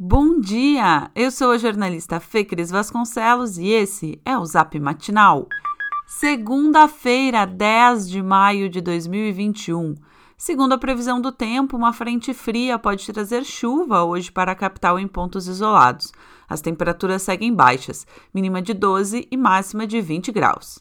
Bom dia! Eu sou a jornalista Fê Cris Vasconcelos e esse é o Zap Matinal. Segunda-feira, 10 de maio de 2021. Segundo a previsão do tempo, uma frente fria pode trazer chuva hoje para a capital em pontos isolados. As temperaturas seguem baixas, mínima de 12 e máxima de 20 graus.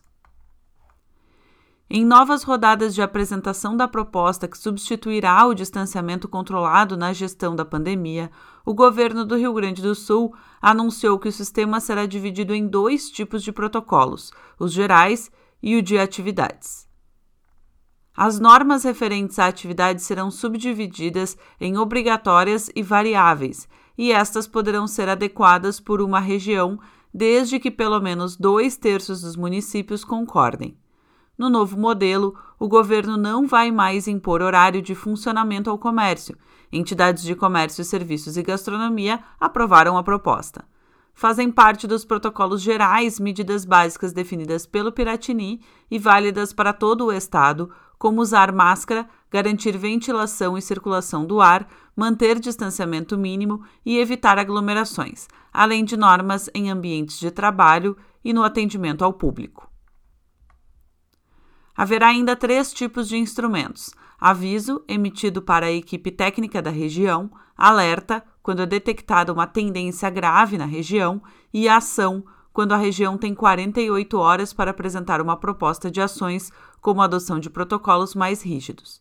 Em novas rodadas de apresentação da proposta que substituirá o distanciamento controlado na gestão da pandemia, o governo do Rio Grande do Sul anunciou que o sistema será dividido em dois tipos de protocolos: os gerais e o de atividades. As normas referentes à atividade serão subdivididas em obrigatórias e variáveis, e estas poderão ser adequadas por uma região, desde que pelo menos dois terços dos municípios concordem. No novo modelo, o governo não vai mais impor horário de funcionamento ao comércio. Entidades de comércio, serviços e gastronomia aprovaram a proposta. Fazem parte dos protocolos gerais medidas básicas definidas pelo Piratini e válidas para todo o Estado, como usar máscara, garantir ventilação e circulação do ar, manter distanciamento mínimo e evitar aglomerações, além de normas em ambientes de trabalho e no atendimento ao público. Haverá ainda três tipos de instrumentos: aviso, emitido para a equipe técnica da região, alerta, quando é detectada uma tendência grave na região, e ação, quando a região tem 48 horas para apresentar uma proposta de ações, como a adoção de protocolos mais rígidos.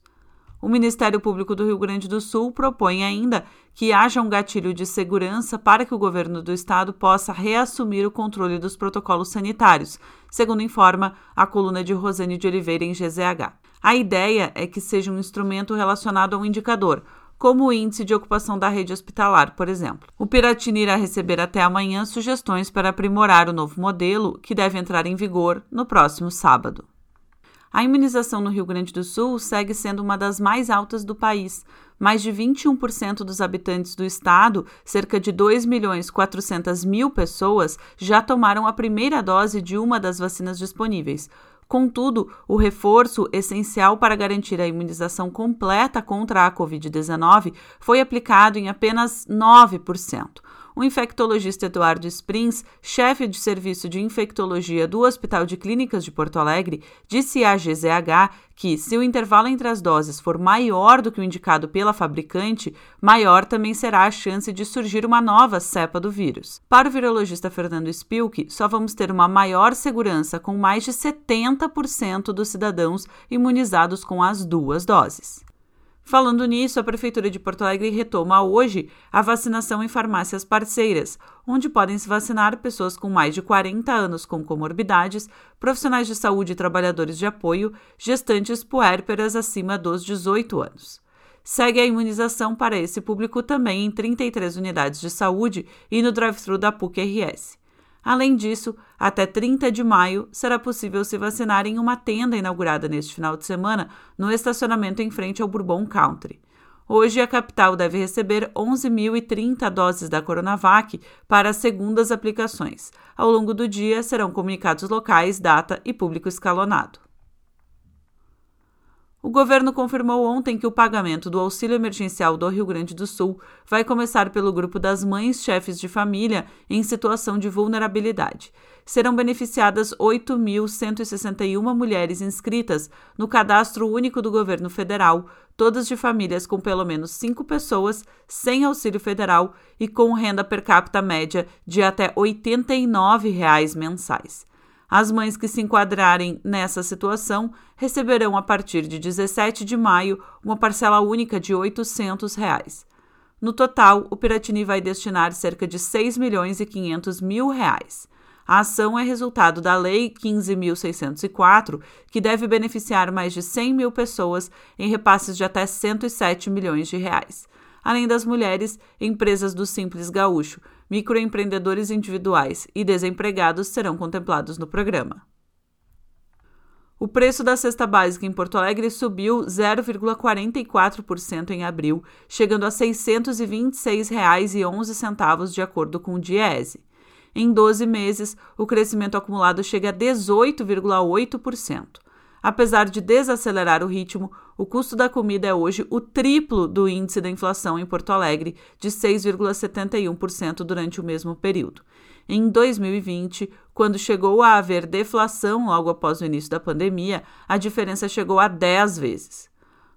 O Ministério Público do Rio Grande do Sul propõe ainda que haja um gatilho de segurança para que o governo do estado possa reassumir o controle dos protocolos sanitários, segundo informa a coluna de Rosane de Oliveira em GZH. A ideia é que seja um instrumento relacionado a um indicador, como o índice de ocupação da rede hospitalar, por exemplo. O Piratini irá receber até amanhã sugestões para aprimorar o novo modelo, que deve entrar em vigor no próximo sábado. A imunização no Rio Grande do Sul segue sendo uma das mais altas do país. Mais de 21% dos habitantes do estado, cerca de 2 milhões 400 mil pessoas, já tomaram a primeira dose de uma das vacinas disponíveis. Contudo, o reforço essencial para garantir a imunização completa contra a Covid-19 foi aplicado em apenas 9%. O infectologista Eduardo Springs, chefe de serviço de infectologia do Hospital de Clínicas de Porto Alegre, disse à GZH que, se o intervalo entre as doses for maior do que o indicado pela fabricante, maior também será a chance de surgir uma nova cepa do vírus. Para o virologista Fernando Spilk, só vamos ter uma maior segurança com mais de 70% dos cidadãos imunizados com as duas doses. Falando nisso, a Prefeitura de Porto Alegre retoma hoje a vacinação em farmácias parceiras, onde podem se vacinar pessoas com mais de 40 anos com comorbidades, profissionais de saúde e trabalhadores de apoio, gestantes puérperas acima dos 18 anos. Segue a imunização para esse público também em 33 unidades de saúde e no drive-thru da PUC-RS. Além disso, até 30 de maio será possível se vacinar em uma tenda inaugurada neste final de semana no estacionamento em frente ao Bourbon Country. Hoje, a capital deve receber 11.030 doses da Coronavac para as segundas aplicações. Ao longo do dia, serão comunicados locais, data e público escalonado. O governo confirmou ontem que o pagamento do auxílio emergencial do Rio Grande do Sul vai começar pelo grupo das mães chefes de família em situação de vulnerabilidade. Serão beneficiadas 8.161 mulheres inscritas no Cadastro Único do Governo Federal, todas de famílias com pelo menos cinco pessoas, sem auxílio federal e com renda per capita média de até 89 reais mensais. As mães que se enquadrarem nessa situação receberão a partir de 17 de maio uma parcela única de 800 reais. No total, o Piratini vai destinar cerca de 6 milhões e 500 mil reais. A ação é resultado da Lei 15.604, que deve beneficiar mais de 100 mil pessoas em repasses de até 107 milhões de reais. Além das mulheres, empresas do Simples Gaúcho, microempreendedores individuais e desempregados serão contemplados no programa. O preço da cesta básica em Porto Alegre subiu 0,44% em abril, chegando a R$ 626,11 de acordo com o Diese. Em 12 meses, o crescimento acumulado chega a 18,8%. Apesar de desacelerar o ritmo, o custo da comida é hoje o triplo do índice da inflação em Porto Alegre, de 6,71% durante o mesmo período. Em 2020, quando chegou a haver deflação logo após o início da pandemia, a diferença chegou a 10 vezes.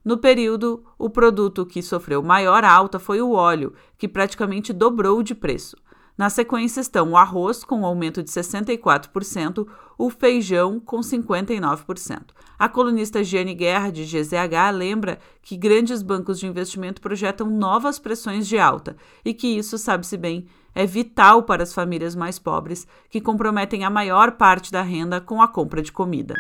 No período, o produto que sofreu maior alta foi o óleo, que praticamente dobrou de preço. Na sequência estão o arroz, com um aumento de 64%, o feijão, com 59%. A colunista Giane Guerra, de GZH, lembra que grandes bancos de investimento projetam novas pressões de alta e que isso, sabe-se bem, é vital para as famílias mais pobres, que comprometem a maior parte da renda com a compra de comida.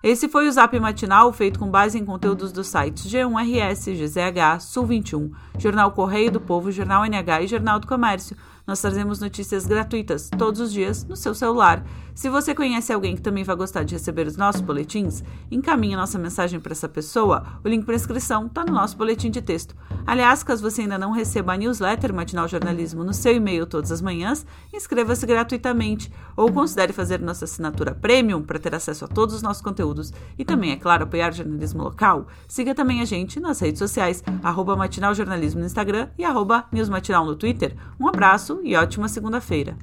Esse foi o Zap Matinal, feito com base em conteúdos dos sites G1RS, GZH, Sul 21, Jornal Correio do Povo, Jornal NH e Jornal do Comércio. Nós trazemos notícias gratuitas todos os dias no seu celular. Se você conhece alguém que também vai gostar de receber os nossos boletins, encaminhe nossa mensagem para essa pessoa. O link para inscrição está no nosso boletim de texto. Aliás, caso você ainda não receba a newsletter Matinal Jornalismo no seu e-mail todas as manhãs, inscreva-se gratuitamente ou considere fazer nossa assinatura premium para ter acesso a todos os nossos conteúdos e também, é claro, apoiar o jornalismo local. Siga também a gente nas redes sociais, arroba Matinal Jornalismo no Instagram e arroba Newsmatinal no Twitter. Um abraço e ótima segunda-feira.